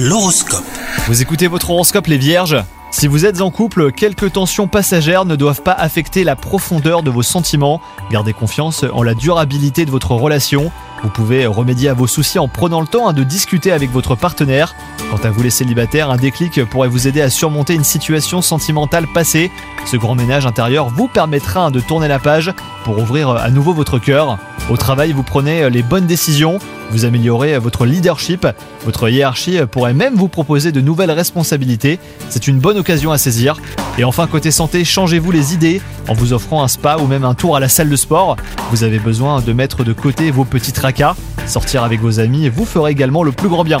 L'horoscope. Vous écoutez votre horoscope les vierges Si vous êtes en couple, quelques tensions passagères ne doivent pas affecter la profondeur de vos sentiments. Gardez confiance en la durabilité de votre relation. Vous pouvez remédier à vos soucis en prenant le temps hein, de discuter avec votre partenaire. Quant à vous les célibataires, un déclic pourrait vous aider à surmonter une situation sentimentale passée. Ce grand ménage intérieur vous permettra de tourner la page pour ouvrir à nouveau votre cœur. Au travail, vous prenez les bonnes décisions, vous améliorez votre leadership, votre hiérarchie pourrait même vous proposer de nouvelles responsabilités. C'est une bonne occasion à saisir. Et enfin, côté santé, changez-vous les idées en vous offrant un spa ou même un tour à la salle de sport. Vous avez besoin de mettre de côté vos petits tracas. Sortir avec vos amis vous ferez également le plus grand bien.